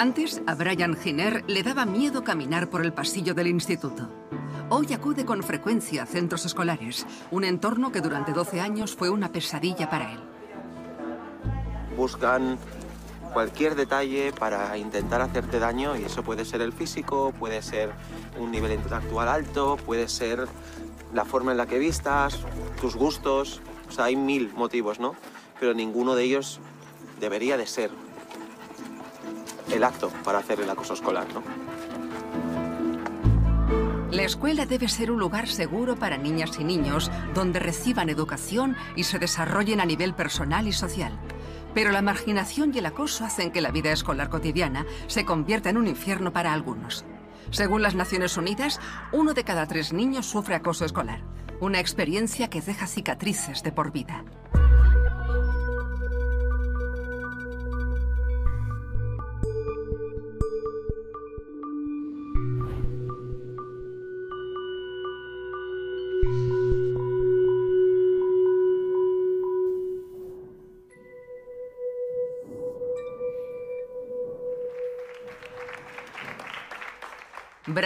Antes, a Brian Giner le daba miedo caminar por el pasillo del instituto. Hoy acude con frecuencia a centros escolares, un entorno que durante 12 años fue una pesadilla para él. Buscan cualquier detalle para intentar hacerte daño y eso puede ser el físico, puede ser un nivel intelectual alto, puede ser la forma en la que vistas, tus gustos, o sea, hay mil motivos, ¿no? Pero ninguno de ellos debería de ser el acto para hacer el acoso escolar, ¿no? La escuela debe ser un lugar seguro para niñas y niños donde reciban educación y se desarrollen a nivel personal y social. Pero la marginación y el acoso hacen que la vida escolar cotidiana se convierta en un infierno para algunos. Según las Naciones Unidas, uno de cada tres niños sufre acoso escolar, una experiencia que deja cicatrices de por vida.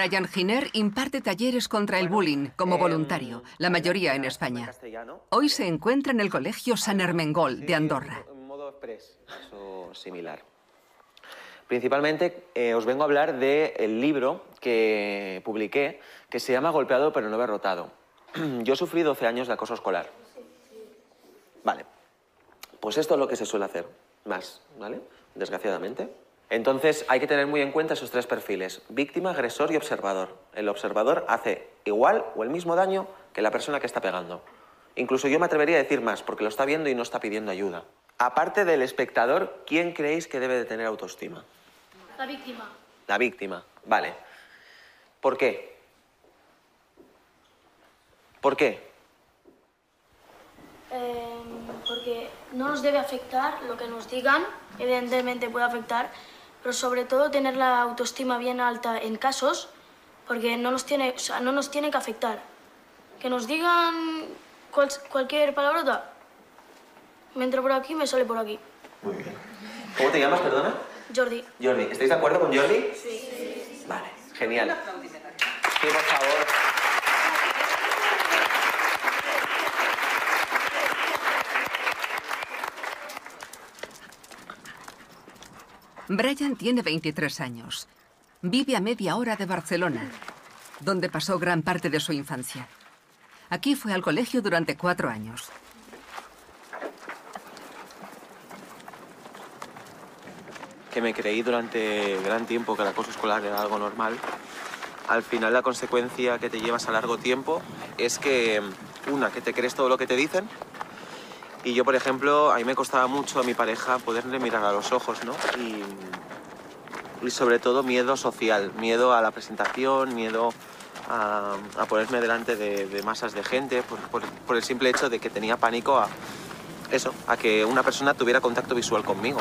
Brian Giner imparte talleres contra el bullying como voluntario, la mayoría en España. Hoy se encuentra en el Colegio San Hermengol de Andorra. Similar. Principalmente eh, os vengo a hablar del libro que publiqué, que se llama Golpeado pero no derrotado. Yo sufrí 12 años de acoso escolar. Vale. Pues esto es lo que se suele hacer más, ¿vale? Desgraciadamente. Entonces hay que tener muy en cuenta esos tres perfiles, víctima, agresor y observador. El observador hace igual o el mismo daño que la persona que está pegando. Incluso yo me atrevería a decir más, porque lo está viendo y no está pidiendo ayuda. Aparte del espectador, ¿quién creéis que debe de tener autoestima? La víctima. La víctima, vale. ¿Por qué? ¿Por qué? Eh, porque no nos debe afectar lo que nos digan, evidentemente puede afectar, pero sobre todo tener la autoestima bien alta en casos, porque no nos tiene, o sea, no nos tiene que afectar. Que nos digan cual- cualquier palabrota, me entra por aquí, me sale por aquí. Muy bien. ¿Cómo te llamas, perdona? Jordi. Jordi. ¿Estáis de acuerdo con Jordi? Sí. Vale, genial. Sí, por favor. Brian tiene 23 años. Vive a media hora de Barcelona, donde pasó gran parte de su infancia. Aquí fue al colegio durante cuatro años. que me creí durante gran tiempo que el acoso escolar era algo normal, al final la consecuencia que te llevas a largo tiempo es que, una, que te crees todo lo que te dicen, y yo, por ejemplo, a mí me costaba mucho a mi pareja poderle mirar a los ojos, ¿no? Y, sobre todo miedo social, miedo a la presentación, miedo a, ponerme delante de, masas de gente, por- por el simple hecho de que tenía pánico a eso, a que una persona tuviera contacto visual conmigo.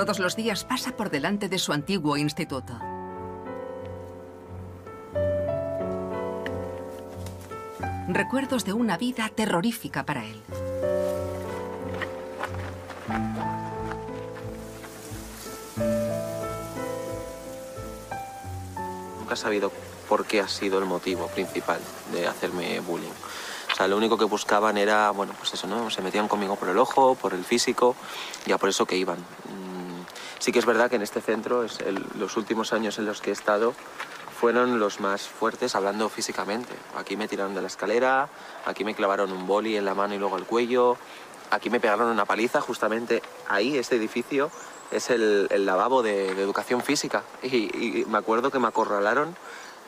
Todos los días pasa por delante de su antiguo instituto. Recuerdos de una vida terrorífica para él. Nunca he sabido por qué ha sido el motivo principal de hacerme bullying. O sea, lo único que buscaban era, bueno, pues eso, ¿no? Se metían conmigo por el ojo, por el físico, ya por eso que iban. Sí que es verdad que en este centro, es los últimos años en los que he estado, fueron los más fuertes hablando físicamente. Aquí me tiraron de la escalera, aquí me clavaron un boli en la mano y luego el cuello, aquí me pegaron una paliza, justamente ahí, este edificio, es el, lavabo de, educación física. Y me acuerdo que me acorralaron,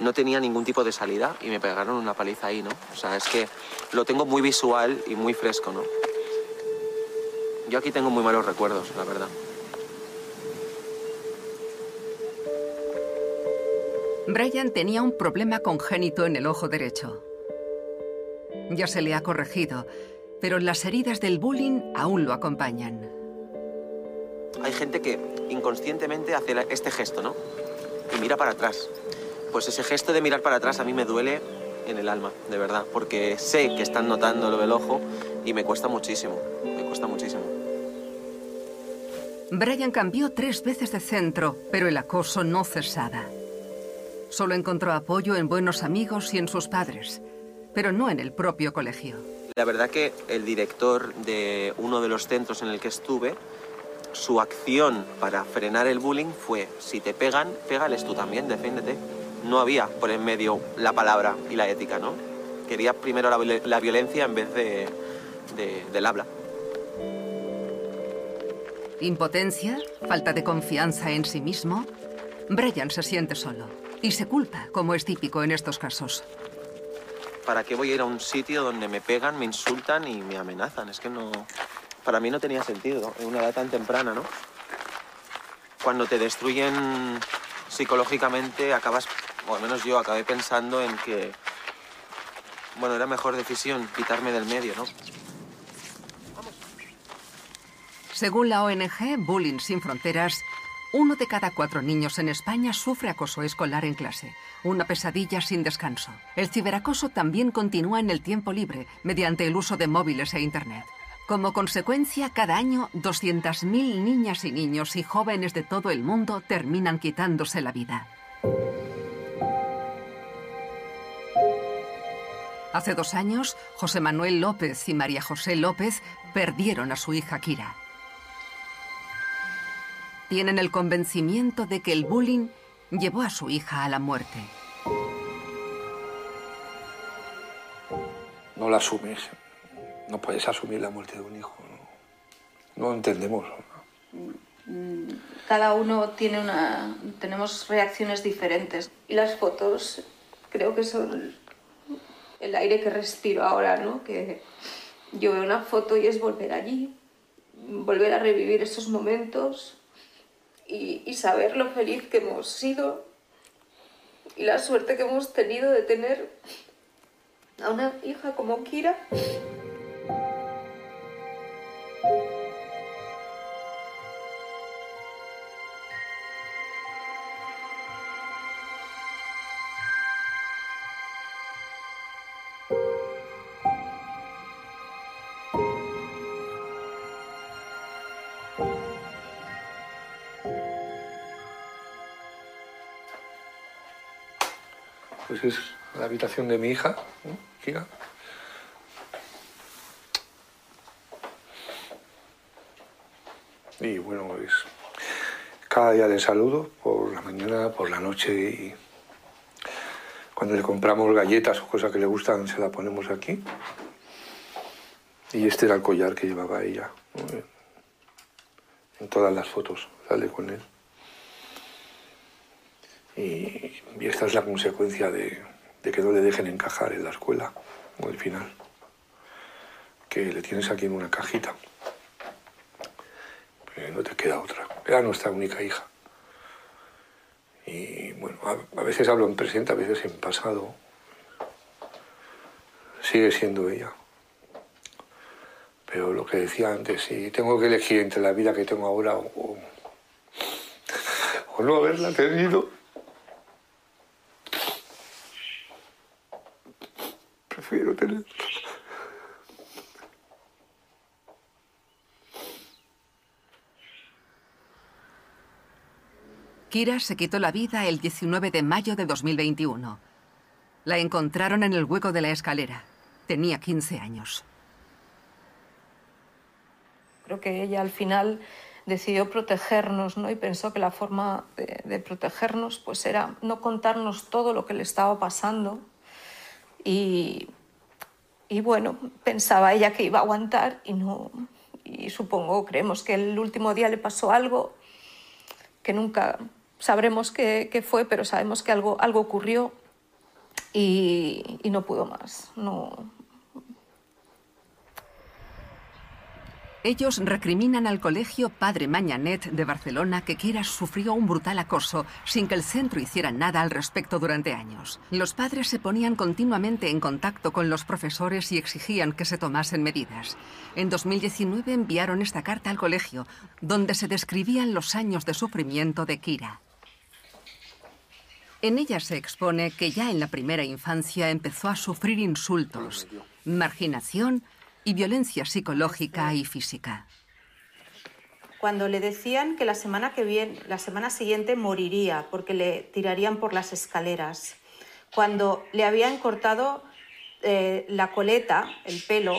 no tenía ningún tipo de salida y me pegaron una paliza ahí, ¿no? O sea, es que lo tengo muy visual y muy fresco, ¿no? Yo aquí tengo muy malos recuerdos, la verdad. Brian tenía un problema congénito en el ojo derecho. Ya se le ha corregido, pero las heridas del bullying aún lo acompañan. Hay gente que inconscientemente hace este gesto, ¿no? Y mira para atrás. Pues ese gesto de mirar para atrás a mí me duele en el alma, de verdad, porque sé que están notando lo del ojo y me cuesta muchísimo, me cuesta muchísimo. Brian cambió tres veces de centro, pero el acoso no cesaba. Solo encontró apoyo en buenos amigos y en sus padres, pero no en el propio colegio. La verdad que el director de uno de los centros en el que estuve, su acción para frenar el bullying fue, si te pegan, pégales tú también, defiéndete. No había por en medio la palabra y la ética, ¿no? Quería primero la, violencia en vez de, del habla. Impotencia, falta de confianza en sí mismo. Brian se siente solo y se culpa, como es típico en estos casos. ¿Para qué voy a ir a un sitio donde me pegan, me insultan y me amenazan? Es que no... Para mí no tenía sentido en una edad tan temprana, ¿no? Cuando te destruyen psicológicamente, acabas, o al menos yo acabé pensando en que, bueno, era mejor decisión quitarme del medio, ¿no? Según la ONG Bullying Sin Fronteras, uno de cada cuatro niños en España sufre acoso escolar en clase, una pesadilla sin descanso. El ciberacoso también continúa en el tiempo libre, mediante el uso de móviles e Internet. Como consecuencia, cada año 200.000 niñas y niños y jóvenes de todo el mundo terminan quitándose la vida. Hace dos años, José Manuel López y María José López perdieron a su hija Kira tienen el convencimiento de que el bullying llevó a su hija a la muerte. No la asumes. No puedes asumir la muerte de un hijo. No, entendemos. Cada uno tiene una. tenemos reacciones diferentes. Y las fotos creo que son el aire que respiro ahora, ¿no? Que yo veo una foto y es volver allí, volver a revivir esos momentos y, saber lo feliz que hemos sido y la suerte que hemos tenido de tener a una hija como Kira. Pues es la habitación de mi hija, Kira. Y bueno, es cada día le saludo, por la mañana, por la noche y cuando le compramos galletas o cosas que le gustan se la ponemos aquí. Y este era el collar que llevaba ella. En todas las fotos sale con él. Y, esta es la consecuencia de, que no le dejen encajar en la escuela, o al final. Que le tienes aquí en una cajita. no te queda otra. Era nuestra única hija. Y bueno, a, veces hablo en presente, a veces en pasado. Sigue siendo ella. Pero lo que decía antes, si tengo que elegir entre la vida que tengo ahora o no haberla tenido, Kira se quitó la vida el 19 de mayo de 2021. La encontraron en el hueco de la escalera. Tenía 15 años. Creo que ella al final decidió protegernos, ¿no? Y pensó que la forma de, protegernos, pues era no contarnos todo lo que le estaba pasando. Y, y bueno, pensaba ella que iba a aguantar y no. Y supongo, creemos que el último día le pasó algo que nunca sabremos qué, fue, pero sabemos que algo, algo ocurrió y, y no pudo más. No, Ellos recriminan al colegio Padre Mañanet de Barcelona que Kira sufrió un brutal acoso sin que el centro hiciera nada al respecto durante años. Los padres se ponían continuamente en contacto con los profesores y exigían que se tomasen medidas. En 2019 enviaron esta carta al colegio, donde se describían los años de sufrimiento de Kira. En ella se expone que ya en la primera infancia empezó a sufrir insultos, marginación y violencia psicológica y física. Cuando le decían que la semana que viene, la semana siguiente moriría porque le tirarían por las escaleras. Cuando le habían cortado eh, la coleta, el pelo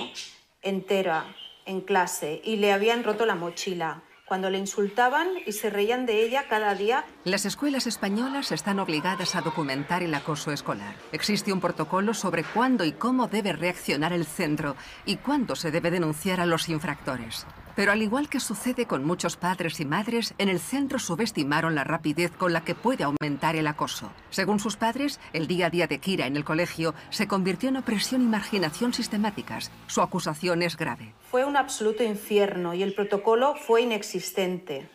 entera en clase y le habían roto la mochila cuando le insultaban y se reían de ella cada día. Las escuelas españolas están obligadas a documentar el acoso escolar. Existe un protocolo sobre cuándo y cómo debe reaccionar el centro y cuándo se debe denunciar a los infractores. Pero al igual que sucede con muchos padres y madres, en el centro subestimaron la rapidez con la que puede aumentar el acoso. Según sus padres, el día a día de Kira en el colegio se convirtió en opresión y marginación sistemáticas. Su acusación es grave. Fue un absoluto infierno y el protocolo fue inexistente.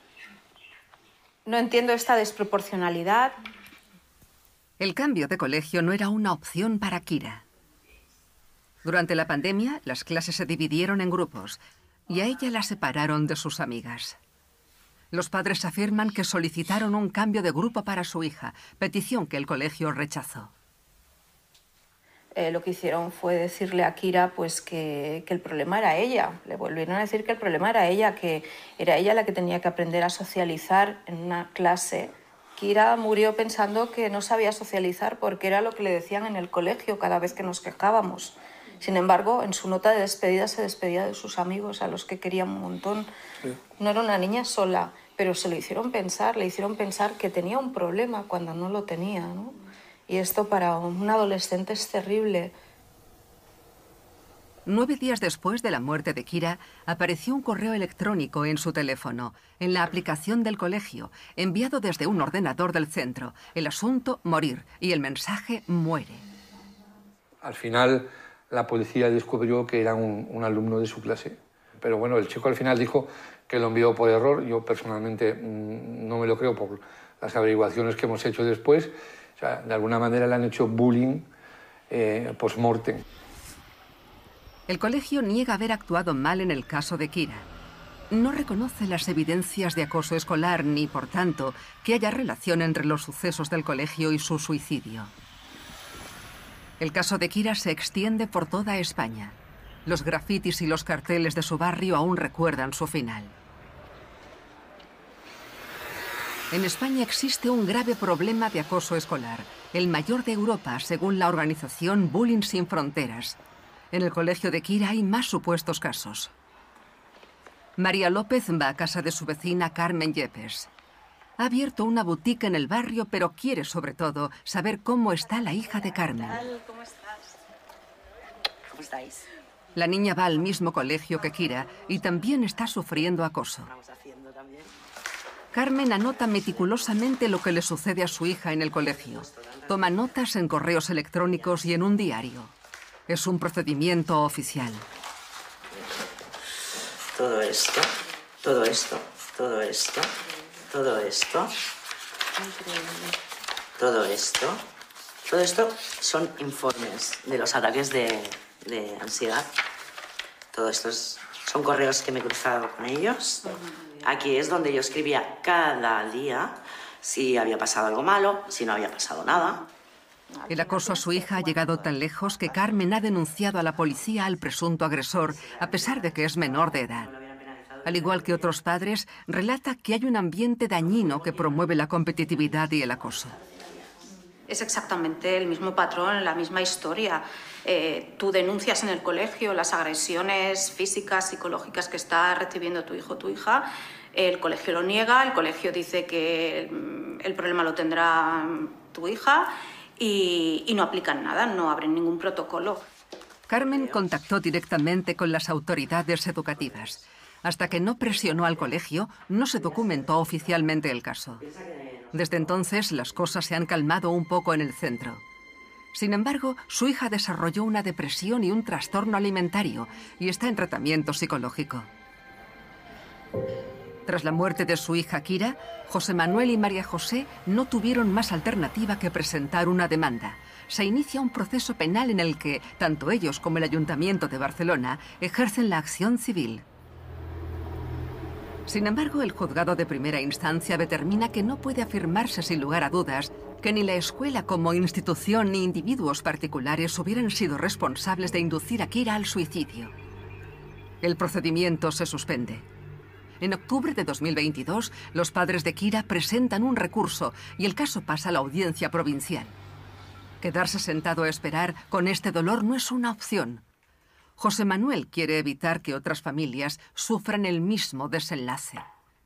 No entiendo esta desproporcionalidad. El cambio de colegio no era una opción para Kira. Durante la pandemia, las clases se dividieron en grupos y a ella la separaron de sus amigas. Los padres afirman que solicitaron un cambio de grupo para su hija, petición que el colegio rechazó. Eh, lo que hicieron fue decirle a Kira pues que, que, el problema era ella. Le volvieron a decir que el problema era ella, que era ella la que tenía que aprender a socializar en una clase. Kira murió pensando que no sabía socializar porque era lo que le decían en el colegio cada vez que nos quejábamos. Sin embargo, en su nota de despedida se despedía de sus amigos, a los que quería un montón. No era una niña sola, pero se lo hicieron pensar, le hicieron pensar que tenía un problema cuando no lo tenía. ¿no? Y esto para un adolescente es terrible. Nueve días después de la muerte de Kira, apareció un correo electrónico en su teléfono, en la aplicación del colegio, enviado desde un ordenador del centro. El asunto, morir, y el mensaje, muere. Al final, la policía descubrió que era un, alumno de su clase. Pero bueno, el chico al final dijo que lo envió por error. Yo personalmente mm, no me lo creo por las averiguaciones que hemos hecho después. O sea, de alguna manera le han hecho bullying eh, post-mortem. El colegio niega haber actuado mal en el caso de Kira. No reconoce las evidencias de acoso escolar ni, por tanto, que haya relación entre los sucesos del colegio y su suicidio. El caso de Kira se extiende por toda España. Los grafitis y los carteles de su barrio aún recuerdan su final. En España existe un grave problema de acoso escolar, el mayor de Europa, según la organización Bullying Sin Fronteras. En el colegio de Kira hay más supuestos casos. María López va a casa de su vecina Carmen Yepes. Ha abierto una boutique en el barrio, pero quiere sobre todo saber cómo está la hija de Carmen. ¿Cómo estás? ¿Cómo estáis? La niña va al mismo colegio que Kira y también está sufriendo acoso. Carmen anota meticulosamente lo que le sucede a su hija en el colegio. Toma notas en correos electrónicos y en un diario. Es un procedimiento oficial. Todo esto, todo esto, todo esto, todo esto, todo esto, todo esto son informes de los ataques de, de ansiedad. Todo esto son correos que me he cruzado con ellos. Aquí es donde yo escribía cada día si había pasado algo malo, si no había pasado nada. El acoso a su hija ha llegado tan lejos que Carmen ha denunciado a la policía al presunto agresor, a pesar de que es menor de edad al igual que otros padres, relata que hay un ambiente dañino que promueve la competitividad y el acoso. Es exactamente el mismo patrón, la misma historia. Eh, tú denuncias en el colegio las agresiones físicas, psicológicas que está recibiendo tu hijo o tu hija. El colegio lo niega, el colegio dice que mm, el problema lo tendrá tu hija y, y no aplican nada, no abren ningún protocolo. Carmen contactó directamente con las autoridades educativas. Hasta que no presionó al colegio, no se documentó oficialmente el caso. Desde entonces, las cosas se han calmado un poco en el centro. Sin embargo, su hija desarrolló una depresión y un trastorno alimentario y está en tratamiento psicológico. Tras la muerte de su hija Kira, José Manuel y María José no tuvieron más alternativa que presentar una demanda. Se inicia un proceso penal en el que tanto ellos como el Ayuntamiento de Barcelona ejercen la acción civil. Sin embargo, el juzgado de primera instancia determina que no puede afirmarse sin lugar a dudas que ni la escuela como institución ni individuos particulares hubieran sido responsables de inducir a Kira al suicidio. El procedimiento se suspende. En octubre de 2022, los padres de Kira presentan un recurso y el caso pasa a la audiencia provincial. Quedarse sentado a esperar con este dolor no es una opción. José Manuel quiere evitar que otras familias sufran el mismo desenlace.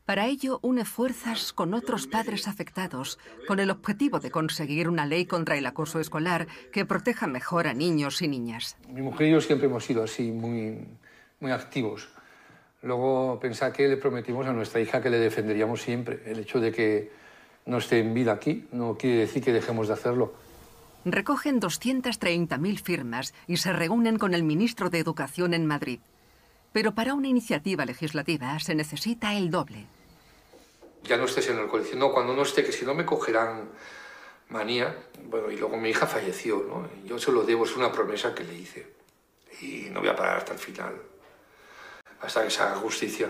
Para ello, une fuerzas con otros padres afectados, con el objetivo de conseguir una ley contra el acoso escolar que proteja mejor a niños y niñas. Mi mujer y yo siempre hemos sido así, muy, muy activos. Luego, pensar que le prometimos a nuestra hija que le defenderíamos siempre. El hecho de que no esté en vida aquí no quiere decir que dejemos de hacerlo. Recogen 230.000 firmas y se reúnen con el ministro de Educación en Madrid. Pero para una iniciativa legislativa se necesita el doble. Ya no estés en el colegio. No, cuando no esté, que si no me cogerán manía. Bueno, y luego mi hija falleció, ¿no? Yo se lo debo, es una promesa que le hice. Y no voy a parar hasta el final. Hasta que se haga justicia.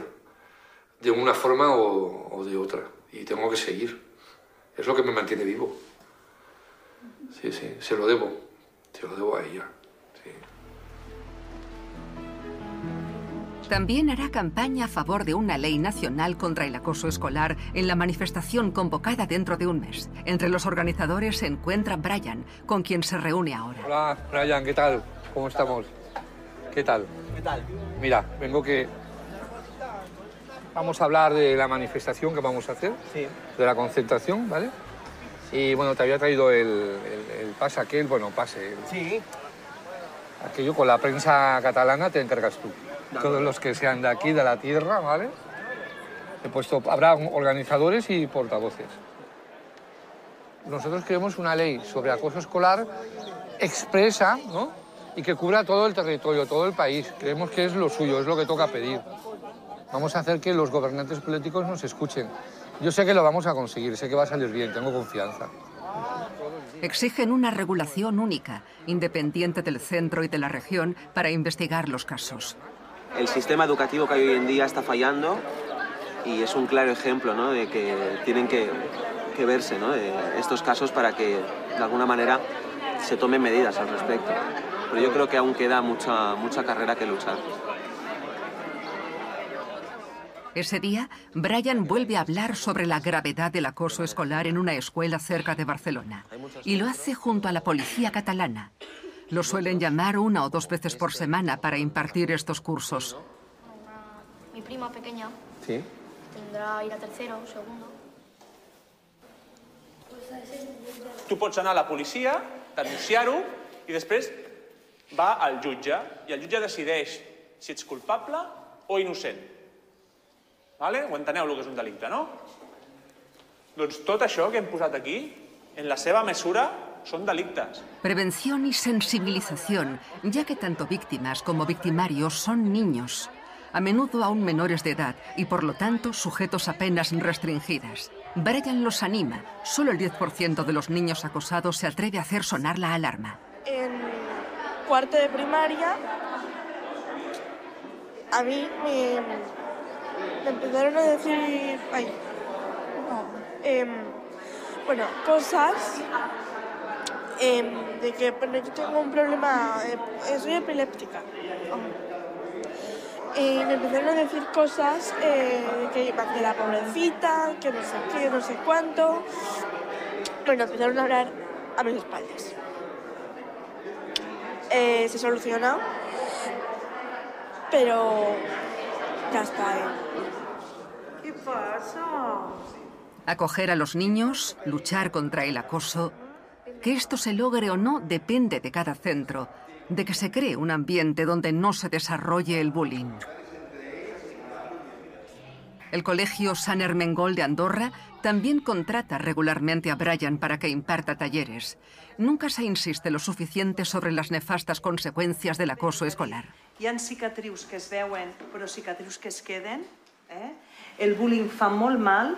De una forma o, o de otra. Y tengo que seguir. Es lo que me mantiene vivo. Sí, sí, se lo debo. Se lo debo a ella. Sí. También hará campaña a favor de una ley nacional contra el acoso escolar en la manifestación convocada dentro de un mes. Entre los organizadores se encuentra Brian, con quien se reúne ahora. Hola, Brian, ¿qué tal? ¿Cómo estamos? ¿Qué tal? ¿Qué tal? Mira, vengo que... Vamos a hablar de la manifestación que vamos a hacer, Sí. de la concentración, ¿vale? Y bueno, te había traído el, el, el pase aquel, bueno, pase, Sí. aquello con la prensa catalana te encargas tú. Todos los que sean de aquí, de la tierra, ¿vale? He puesto, habrá organizadores y portavoces. Nosotros queremos una ley sobre acoso escolar expresa, ¿no? Y que cubra todo el territorio, todo el país. Creemos que es lo suyo, es lo que toca pedir. Vamos a hacer que los gobernantes políticos nos escuchen. Yo sé que lo vamos a conseguir, sé que va a salir bien, tengo confianza. Exigen una regulación única, independiente del centro y de la región, para investigar los casos. El sistema educativo que hay hoy en día está fallando y es un claro ejemplo ¿no? de que tienen que, que verse ¿no? de estos casos para que de alguna manera se tomen medidas al respecto. Pero yo creo que aún queda mucha, mucha carrera que luchar. Ese día, Brian vuelve a hablar sobre la gravedad del acoso escolar en una escuela cerca de Barcelona. Y lo hace junto a la policía catalana. Lo suelen llamar una o dos veces por semana para impartir estos cursos. Mi prima pequeña Sí. tendrá ir a tercero o segundo. Tu pots anar a la policia, denunciar-ho i després va al jutge i el jutge decideix si ets culpable o innocent. Vale? Ho enteneu, el que és un delicte, no? Doncs tot això que hem posat aquí, en la seva mesura, són delictes. Prevención y sensibilización, ya que tanto víctimas como victimarios son niños, a menudo aún menores de edad y por lo tanto sujetos a penas restringidas. Brian los anima. Solo el 10% de los niños acosados se atreve a hacer sonar la alarma. en cuarto de primaria, a mí me, me empezaron a decir, ay, em, bueno, cosas em, de que bueno, yo tengo un problema, eh, soy epiléptica. Y me empezaron a decir cosas eh, que iba de la pobrecita, que no sé qué, no sé cuánto. Bueno, empezaron a hablar a mis espaldas eh, se soluciona, pero ya está. ¿Qué pasa? Acoger a los niños, luchar contra el acoso. Que esto se logre o no depende de cada centro, de que se cree un ambiente donde no se desarrolle el bullying. El colegio San Hermengol de Andorra también contrata regularmente a Brian para que imparta talleres. Nunca se insiste lo suficiente sobre las nefastas consecuencias del acoso escolar. Hi ha cicatrius que es veuen, però cicatrius que es queden. Eh? El bullying fa molt mal.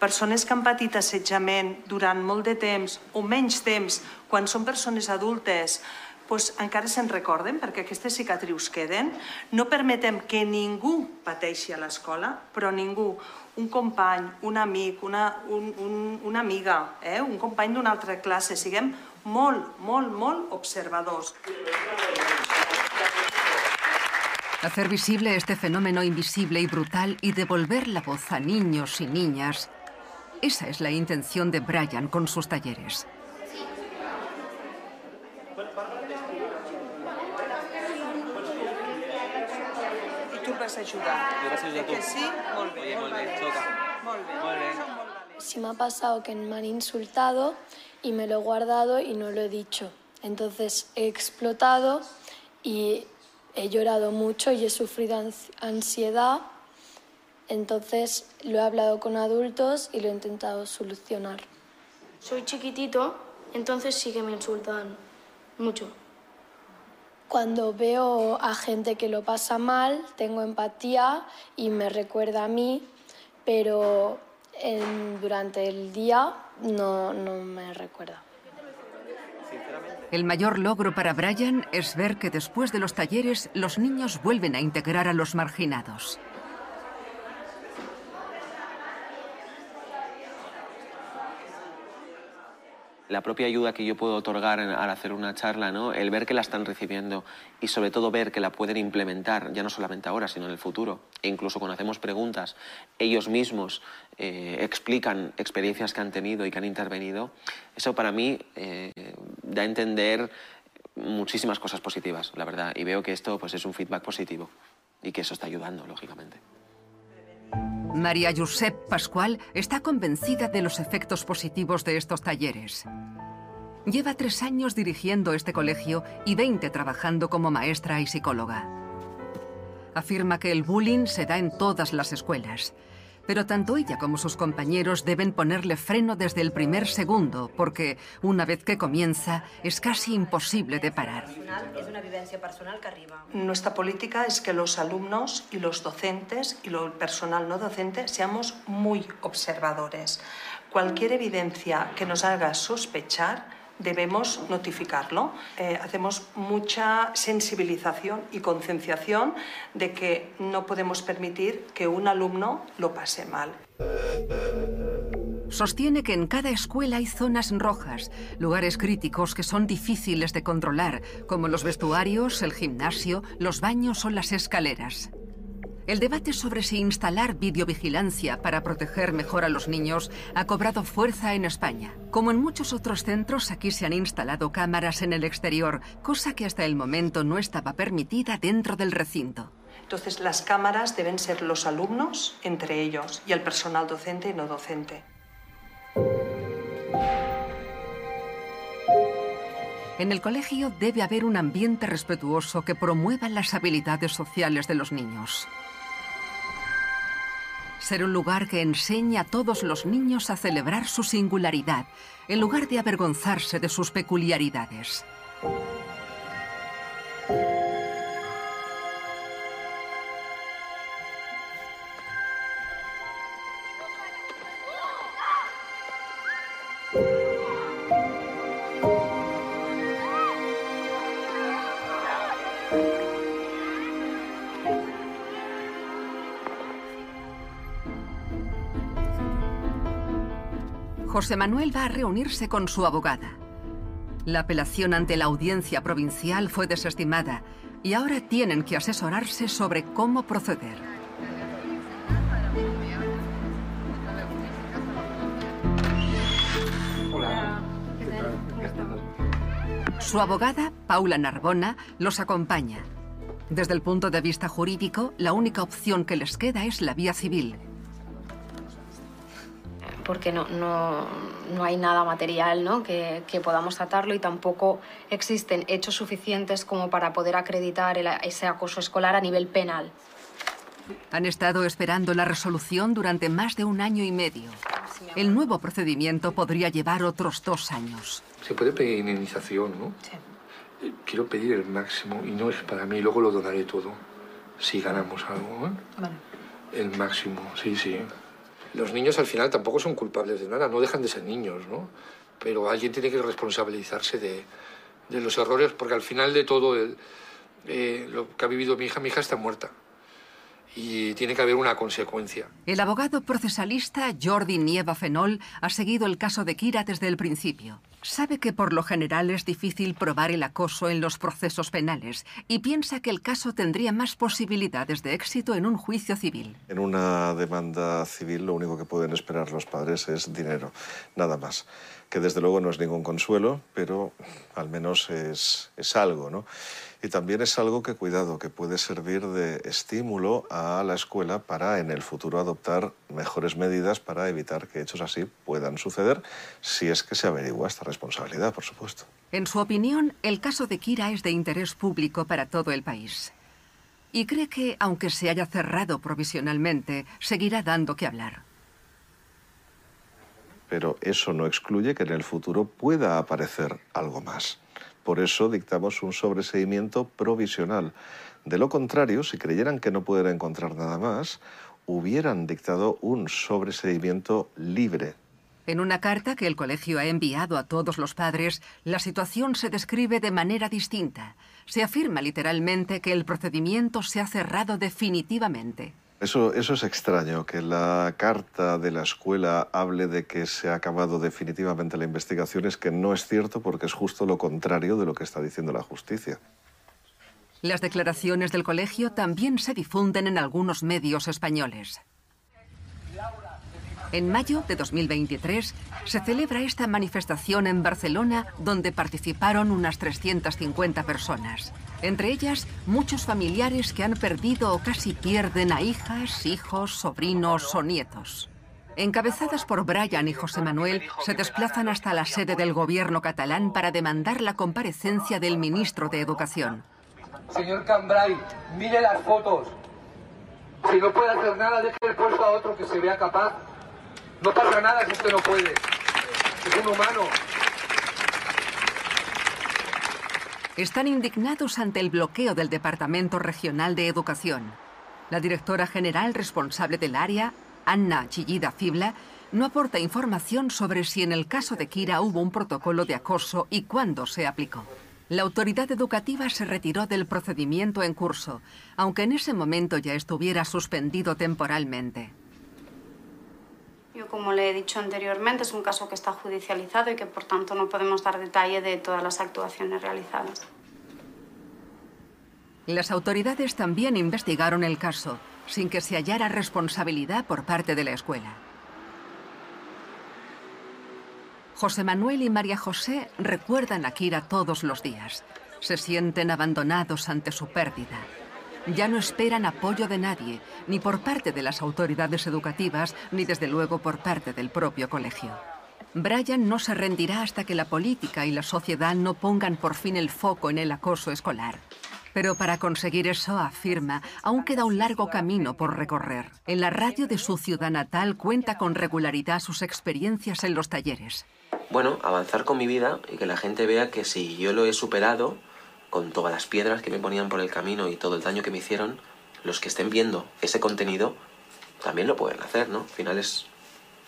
Persones que han patit assetjament durant molt de temps o menys temps, quan són persones adultes, doncs encara se'n recorden, perquè aquestes cicatrius queden. No permetem que ningú pateixi a l'escola, però ningú, un company, un amic, una, un, un, una amiga, eh? un company d'una altra classe, siguem molt, molt, molt observadors. Hacer visible este fenómeno invisible y brutal y devolver la voz a niños y niñas. Esa es la intención de Brian con sus talleres. I tu vas ajudar. Jo vaig ajudar tu. Que sí? Molt bé. Oye, molt bé, toca. Molt bé. Molt bé. Són molt valents. Si me ha pasado que me han insultado y me lo he guardado y no lo he dicho. Entonces he explotado y he llorado mucho y he sufrido ans- ansiedad. Entonces lo he hablado con adultos y lo he intentado solucionar. Soy chiquitito, entonces sí que me insultan mucho. Cuando veo a gente que lo pasa mal, tengo empatía y me recuerda a mí, pero en- durante el día no, no me recuerda. El mayor logro para Brian es ver que después de los talleres los niños vuelven a integrar a los marginados. la propia ayuda que yo puedo otorgar al hacer una charla, ¿no? el ver que la están recibiendo y sobre todo ver que la pueden implementar, ya no solamente ahora, sino en el futuro. E incluso cuando hacemos preguntas, ellos mismos eh, explican experiencias que han tenido y que han intervenido, eso para mí eh, da a entender muchísimas cosas positivas, la verdad. Y veo que esto pues, es un feedback positivo y que eso está ayudando, lógicamente. María Josep Pascual está convencida de los efectos positivos de estos talleres. Lleva tres años dirigiendo este colegio y 20 trabajando como maestra y psicóloga. Afirma que el bullying se da en todas las escuelas, pero tanto ella como sus compañeros deben ponerle freno desde el primer segundo, porque una vez que comienza es casi imposible de parar. És una vivència personal que arriba. Nuestra política es que los alumnos y los docentes y lo- el personal no docente seamos muy observadores. Cualquier evidencia que nos haga sospechar debemos notificarlo. Eh, hacemos mucha sensibilización y concienciación de que no podemos permitir que un alumno lo pase mal. Sostiene que en cada escuela hay zonas rojas, lugares críticos que son difíciles de controlar, como los vestuarios, el gimnasio, los baños o las escaleras. El debate sobre si instalar videovigilancia para proteger mejor a los niños ha cobrado fuerza en España. Como en muchos otros centros, aquí se han instalado cámaras en el exterior, cosa que hasta el momento no estaba permitida dentro del recinto. Entonces, las cámaras deben ser los alumnos entre ellos y el personal docente y no docente. En el colegio debe haber un ambiente respetuoso que promueva las habilidades sociales de los niños. Ser un lugar que enseñe a todos los niños a celebrar su singularidad, en lugar de avergonzarse de sus peculiaridades. José Manuel va a reunirse con su abogada. La apelación ante la audiencia provincial fue desestimada y ahora tienen que asesorarse sobre cómo proceder. Su abogada, Paula Narbona, los acompaña. Desde el punto de vista jurídico, la única opción que les queda es la vía civil. Porque no, no, no hay nada material ¿no? que, que podamos tratarlo y tampoco existen hechos suficientes como para poder acreditar el- ese acoso escolar a nivel penal. Han estado esperando la resolución durante más de un año y medio. El nuevo procedimiento podría llevar otros dos años. Se puede pedir indemnización, ¿no? Sí. Eh, Quiero pedir el máximo y no es para mí, luego lo donaré todo. Si ganamos algo, ¿eh? Vale. El máximo, sí, sí. Los niños al final tampoco son culpables de nada, no dejan de ser niños, ¿no? Pero alguien tiene que responsabilizarse de, los errores, porque al final de todo eh, lo que ha vivido mi hija, mi hija está muerta y tiene que haber una consecuencia. El abogado procesalista Jordi Nieva Fenol ha seguido el caso de Kira desde el principio. Sabe que por lo general es difícil probar el acoso en los procesos penales y piensa que el caso tendría más posibilidades de éxito en un juicio civil. En una demanda civil lo único que pueden esperar los padres es dinero, nada más que desde luego no es ningún consuelo, pero al menos es, es algo, ¿no? Y también es algo que, cuidado, que puede servir de estímulo a la escuela para en el futuro adoptar mejores medidas para evitar que hechos así puedan suceder, si es que se averigua esta responsabilidad, por supuesto. En su opinión, el caso de Kira es de interés público para todo el país. Y cree que, aunque se haya cerrado provisionalmente, seguirá dando que hablar pero eso no excluye que en el futuro pueda aparecer algo más. Por eso dictamos un sobreseimiento provisional. De lo contrario, si creyeran que no pueden encontrar nada más, hubieran dictado un sobreseimiento libre. En una carta que el colegio ha enviado a todos los padres, la situación se describe de manera distinta. Se afirma literalmente que el procedimiento se ha cerrado definitivamente. Eso, eso es extraño, que la carta de la escuela hable de que se ha acabado definitivamente la investigación, es que no es cierto porque es justo lo contrario de lo que está diciendo la justicia. Las declaraciones del colegio también se difunden en algunos medios españoles. En mayo de 2023 se celebra esta manifestación en Barcelona donde participaron unas 350 personas. Entre ellas, muchos familiares que han perdido o casi pierden a hijas, hijos, sobrinos o nietos. Encabezadas por Brian y José Manuel, se desplazan hasta la sede del gobierno catalán para demandar la comparecencia del ministro de Educación. Señor Cambrai, mire las fotos. Si no puede hacer nada, deje el puesto a otro que se vea capaz no pasa nada si usted no puede. Es un humano. Están indignados ante el bloqueo del Departamento Regional de Educación. La directora general responsable del área, Anna Chillida Fibla, no aporta información sobre si en el caso de Kira hubo un protocolo de acoso y cuándo se aplicó. La autoridad educativa se retiró del procedimiento en curso, aunque en ese momento ya estuviera suspendido temporalmente. Como le he dicho anteriormente, es un caso que está judicializado y que por tanto no podemos dar detalle de todas las actuaciones realizadas. Las autoridades también investigaron el caso, sin que se hallara responsabilidad por parte de la escuela. José Manuel y María José recuerdan a Kira todos los días. Se sienten abandonados ante su pérdida. Ya no esperan apoyo de nadie, ni por parte de las autoridades educativas, ni desde luego por parte del propio colegio. Brian no se rendirá hasta que la política y la sociedad no pongan por fin el foco en el acoso escolar. Pero para conseguir eso, afirma, aún queda un largo camino por recorrer. En la radio de su ciudad natal cuenta con regularidad sus experiencias en los talleres. Bueno, avanzar con mi vida y que la gente vea que si yo lo he superado, con todas las piedras que me ponían por el camino y todo el daño que me hicieron, los que estén viendo ese contenido también lo pueden hacer, ¿no? Al final es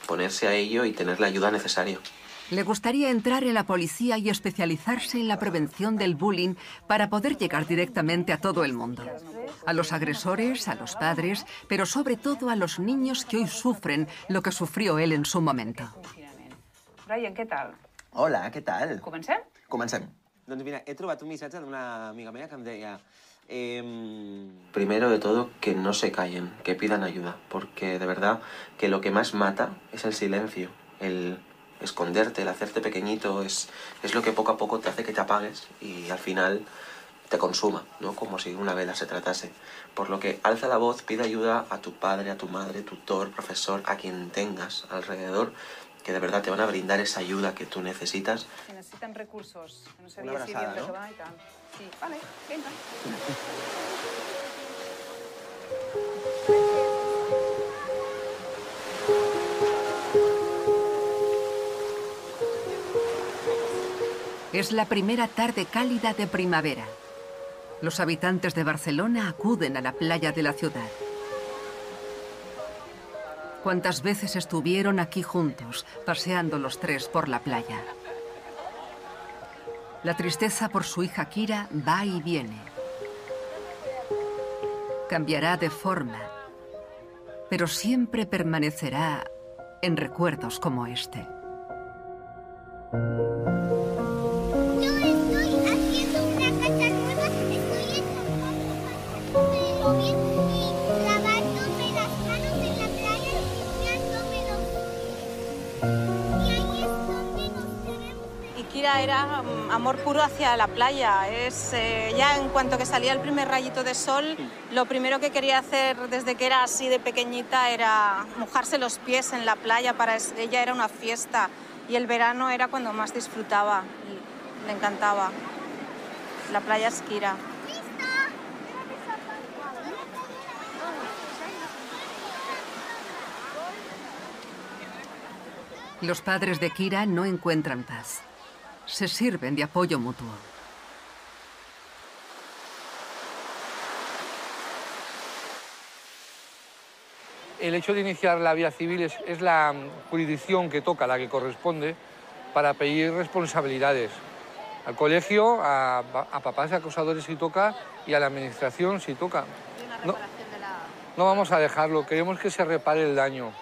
ponerse a ello y tener la ayuda necesaria. Le gustaría entrar en la policía y especializarse en la prevención del bullying para poder llegar directamente a todo el mundo. A los agresores, a los padres, pero sobre todo a los niños que hoy sufren lo que sufrió él en su momento. Brian, ¿qué tal? Hola, ¿qué tal? Comencem? Comencem. Doncs mira, he trobat un missatge d'una amiga meva que em deia eh, primero de todo, que no se callen, que pidan ayuda, porque de verdad que lo que más mata es el silencio, el esconderte, el hacerte pequeñito, es, es lo que poco a poco te hace que te apagues y al final te consuma, ¿no? Como si una vela se tratase. Por lo que alza la voz, pide ayuda a tu padre, a tu madre, tutor, profesor, a quien tengas alrededor, que de verdad te van a brindar esa ayuda que tú necesitas. Si necesitan recursos, no Una sabía si abrazada, bien ¿no? va y tal. Sí, vale, venga. Es la primera tarde cálida de primavera. Los habitantes de Barcelona acuden a la playa de la ciudad. ¿Cuántas veces estuvieron aquí juntos, paseando los tres por la playa? La tristeza por su hija Kira va y viene. Cambiará de forma, pero siempre permanecerá en recuerdos como este. Tenemos. Y Kira era mm, amor puro hacia la playa. Es, eh, ya en cuanto que salía el primer rayito de sol, lo primero que quería hacer desde que era así de pequeñita era mojarse los pies en la playa. Para ella era una fiesta y el verano era cuando más disfrutaba. le encantaba. La playa es Kira. Los padres de Kira no encuentran paz. Se sirven de apoyo mutuo. El hecho de iniciar la vía civil es, es la jurisdicción que toca, la que corresponde, para pedir responsabilidades. Al colegio, a, pa- a papás acosadores si toca y a la administración si toca. No, no vamos a dejarlo, queremos que se repare el daño,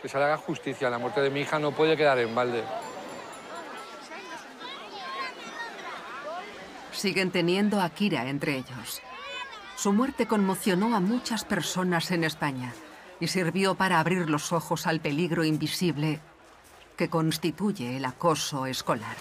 que se le haga justicia. La muerte de mi hija no puede quedar en balde. Siguen teniendo a Kira entre ellos. Su muerte conmocionó a muchas personas en España y sirvió para abrir los ojos al peligro invisible que constituye el acoso escolar.